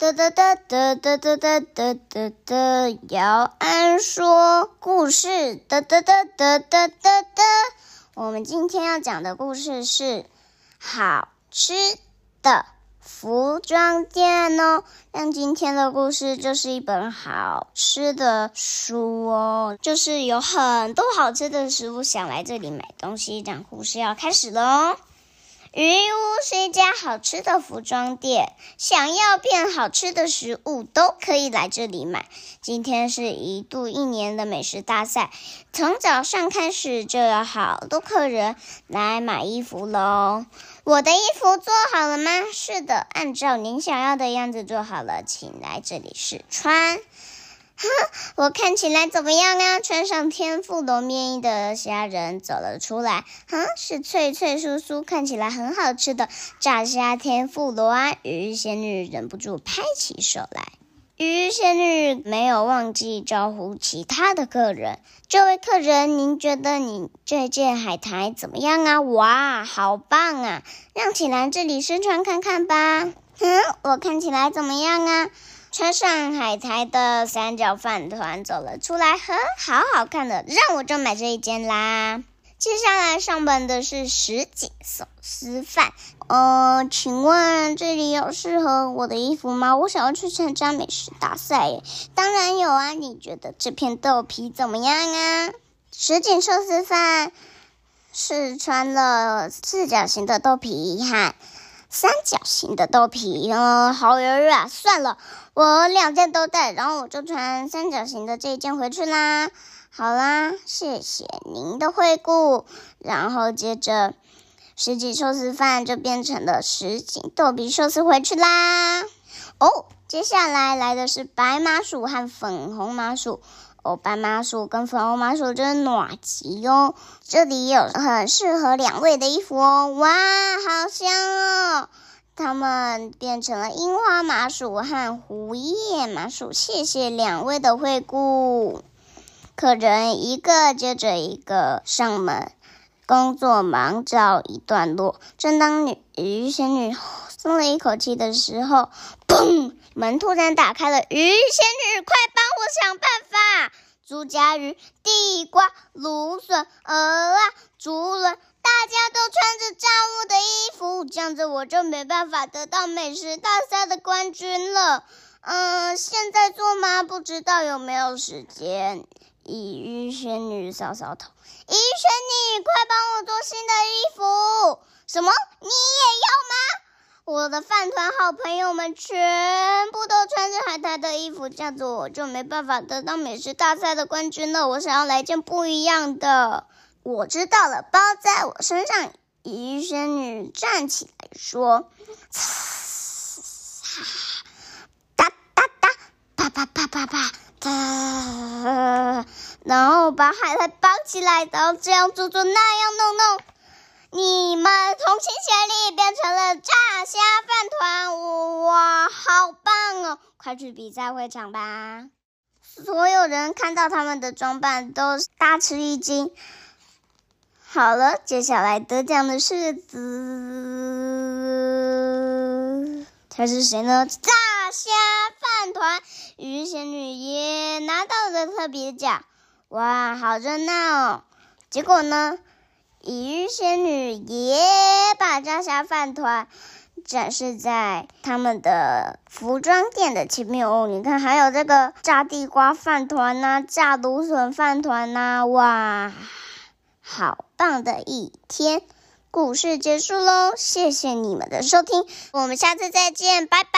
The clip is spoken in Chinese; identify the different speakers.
Speaker 1: 哒哒哒哒哒哒哒哒哒哒，姚安说故事。哒哒哒哒哒哒哒，我们今天要讲的故事是好吃的服装店哦。那今天的故事就是一本好吃的书哦，就是有很多好吃的食物，想来这里买东西。讲故事要开始喽。鱼屋是一家好吃的服装店，想要变好吃的食物都可以来这里买。今天是一度一年的美食大赛，从早上开始就有好多客人来买衣服喽。我的衣服做好了吗？是的，按照您想要的样子做好了，请来这里试穿。哼，我看起来怎么样啊？穿上天妇罗面衣的虾仁走了出来。哼，是脆脆酥酥，看起来很好吃的炸虾天妇罗啊！鱼仙女忍不住拍起手来。鱼仙女没有忘记招呼其他的客人。这位客人，您觉得你这件海苔怎么样啊？哇，好棒啊！让起来这里试穿看看吧。哼，我看起来怎么样啊？穿上海苔的三角饭团走了出来，呵，好好看的，让我就买这一件啦。接下来上本的是什锦寿司饭，呃，请问这里有适合我的衣服吗？我想要去参加美食大赛耶。当然有啊，你觉得这片豆皮怎么样啊？什锦寿司饭是穿了四角形的豆皮和。三角形的豆皮，嗯，好柔软！算了，我两件都带，然后我就穿三角形的这一件回去啦。好啦，谢谢您的惠顾。然后接着，什锦寿司饭就变成了什锦豆皮寿司回去啦。哦，接下来来的是白麻薯和粉红麻薯。哦，白麻薯跟粉红麻薯真暖极哦！这里有很适合两位的衣服哦，哇，好香哦！它们变成了樱花麻薯和胡叶麻薯，谢谢两位的惠顾。客人一个接着一个上门，工作忙着一段落。正当女鱼仙女松了一口气的时候，砰！门突然打开了，鱼仙女，快帮我想办法！猪夹鱼、地瓜、芦笋、鹅啊、竹轮，大家都穿着炸物的衣服，这样子我就没办法得到美食大赛的冠军了。嗯，现在做吗？不知道有没有时间。鱼仙女搔搔头，鱼仙女，快帮我做新的衣服！什么？你也要吗？我的饭团好朋友们全部都穿着海苔的衣服，这样子我就没办法得到美食大赛的冠军了。我想要来件不一样的。我知道了，包在我身上。鱼仙女站起来说：“哒哒哒，啪啪啪啪啪，哒。”然后把海苔绑起来，然后这样做做，那样弄弄。你们同心协力变成了炸虾饭团，哇，好棒哦！快去比赛会场吧！所有人看到他们的装扮都大吃一惊。好了，接下来得奖的是子，他是谁呢？炸虾饭团，鱼仙女也拿到了特别奖，哇，好热闹哦！结果呢？鱼仙女也把炸虾饭团展示在他们的服装店的前面哦。你看，还有这个炸地瓜饭团呐，炸芦笋饭团呐，哇，好棒的一天！故事结束喽，谢谢你们的收听，我们下次再见，拜拜。